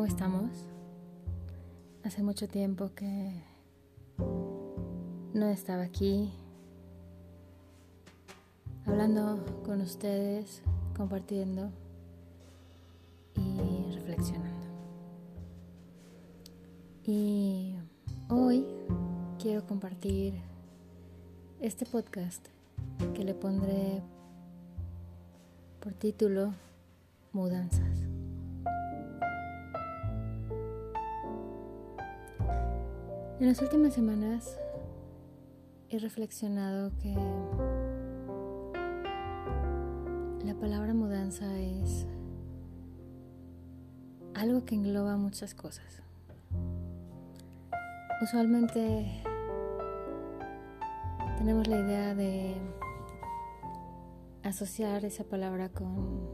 ¿Cómo estamos? Hace mucho tiempo que no estaba aquí hablando con ustedes, compartiendo y reflexionando. Y hoy quiero compartir este podcast que le pondré por título Mudanzas. En las últimas semanas he reflexionado que la palabra mudanza es algo que engloba muchas cosas. Usualmente tenemos la idea de asociar esa palabra con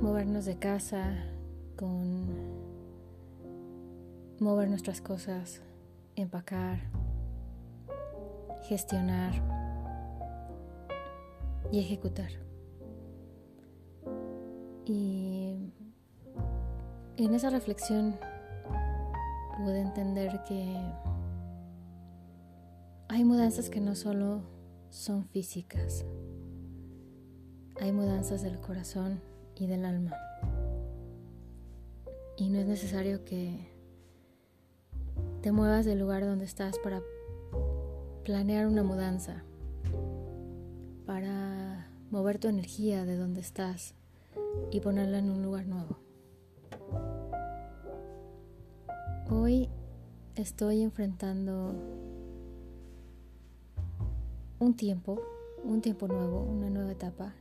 movernos de casa, con mover nuestras cosas, empacar, gestionar y ejecutar. Y en esa reflexión pude entender que hay mudanzas que no solo son físicas, hay mudanzas del corazón y del alma. Y no es necesario que te muevas del lugar donde estás para planear una mudanza, para mover tu energía de donde estás y ponerla en un lugar nuevo. Hoy estoy enfrentando un tiempo, un tiempo nuevo, una nueva etapa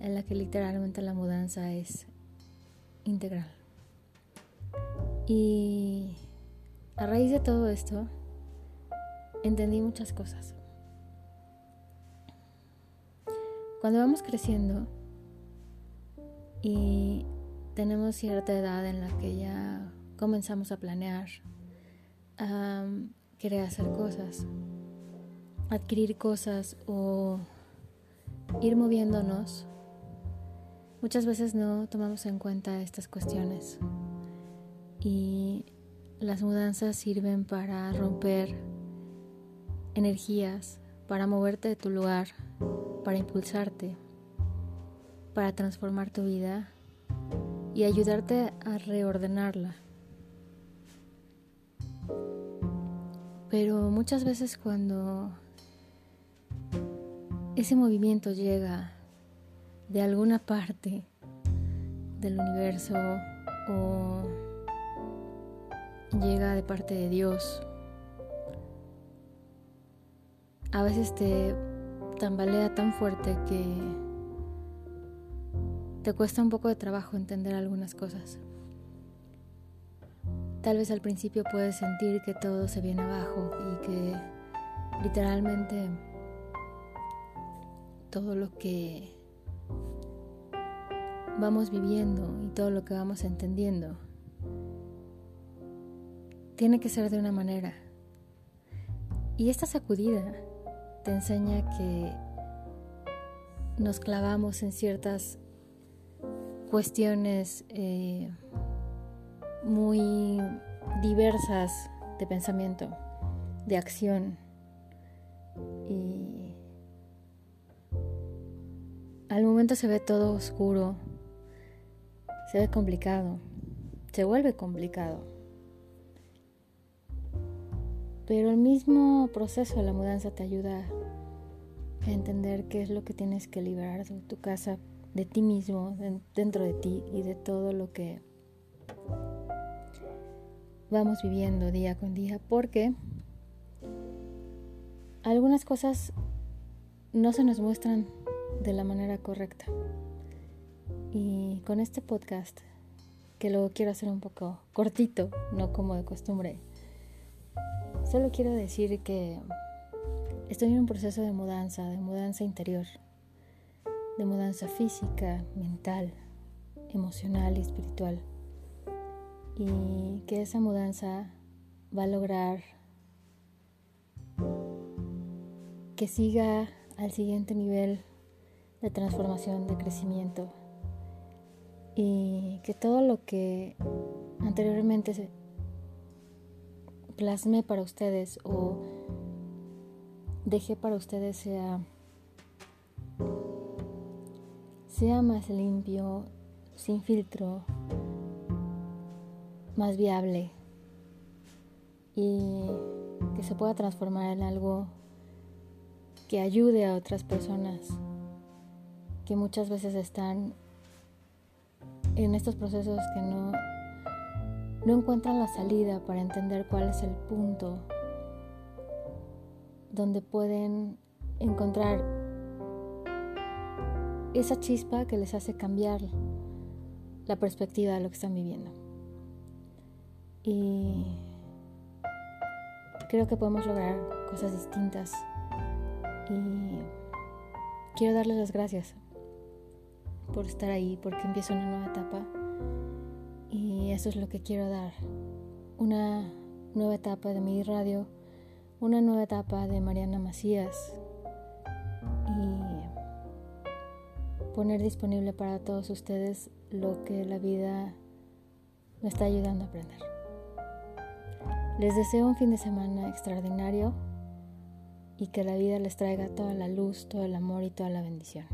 en la que literalmente la mudanza es integral. Y a raíz de todo esto, entendí muchas cosas. Cuando vamos creciendo y tenemos cierta edad en la que ya comenzamos a planear, a querer hacer cosas, adquirir cosas o ir moviéndonos, muchas veces no tomamos en cuenta estas cuestiones. Y las mudanzas sirven para romper energías, para moverte de tu lugar, para impulsarte, para transformar tu vida y ayudarte a reordenarla. Pero muchas veces cuando ese movimiento llega de alguna parte del universo o llega de parte de Dios. A veces te tambalea tan fuerte que te cuesta un poco de trabajo entender algunas cosas. Tal vez al principio puedes sentir que todo se viene abajo y que literalmente todo lo que vamos viviendo y todo lo que vamos entendiendo tiene que ser de una manera. Y esta sacudida te enseña que nos clavamos en ciertas cuestiones eh, muy diversas de pensamiento, de acción. Y al momento se ve todo oscuro, se ve complicado, se vuelve complicado. Pero el mismo proceso de la mudanza te ayuda a entender qué es lo que tienes que liberar de tu casa, de ti mismo, dentro de ti y de todo lo que vamos viviendo día con día. Porque algunas cosas no se nos muestran de la manera correcta. Y con este podcast, que lo quiero hacer un poco cortito, no como de costumbre, Solo quiero decir que estoy en un proceso de mudanza, de mudanza interior, de mudanza física, mental, emocional y espiritual. Y que esa mudanza va a lograr que siga al siguiente nivel de transformación, de crecimiento. y que todo lo que anteriormente plasmé para ustedes o dejé para ustedes sea sea más limpio, sin filtro, más viable y que se pueda transformar en algo que ayude a otras personas que muchas veces están en estos procesos que no, no encuentran la salida para entender cuál es el punto donde pueden encontrar esa chispa que les hace cambiar la perspectiva de lo que están viviendo. Y creo que podemos lograr cosas distintas. Y quiero darles las gracias por estar ahí, porque empiezo una nueva etapa. Eso es lo que quiero dar. Una nueva etapa de mi radio, una nueva etapa de Mariana Macías. Y poner disponible para todos ustedes lo que la vida me está ayudando a aprender. Les deseo un fin de semana extraordinario y que la vida les traiga toda la luz, todo el amor y toda la bendición.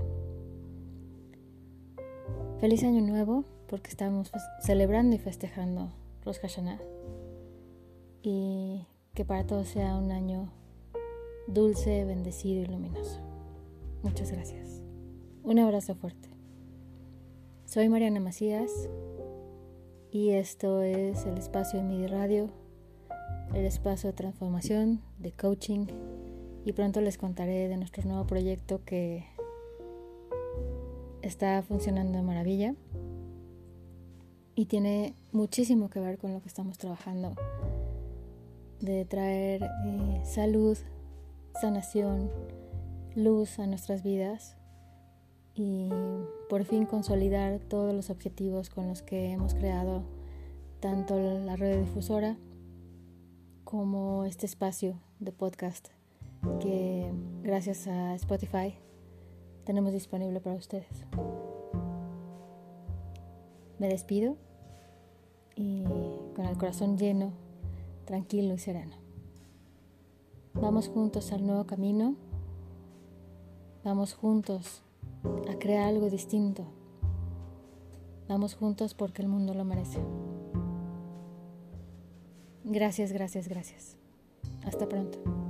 Feliz año nuevo porque estamos celebrando y festejando Rosh Hashanah y que para todos sea un año dulce, bendecido y luminoso. Muchas gracias. Un abrazo fuerte. Soy Mariana Macías y esto es el espacio de MIDI Radio el espacio de transformación, de coaching y pronto les contaré de nuestro nuevo proyecto que está funcionando de maravilla y tiene muchísimo que ver con lo que estamos trabajando de traer eh, salud, sanación, luz a nuestras vidas y por fin consolidar todos los objetivos con los que hemos creado tanto la red difusora como este espacio de podcast que gracias a Spotify tenemos disponible para ustedes. Me despido y con el corazón lleno, tranquilo y sereno. Vamos juntos al nuevo camino. Vamos juntos a crear algo distinto. Vamos juntos porque el mundo lo merece. Gracias, gracias, gracias. Hasta pronto.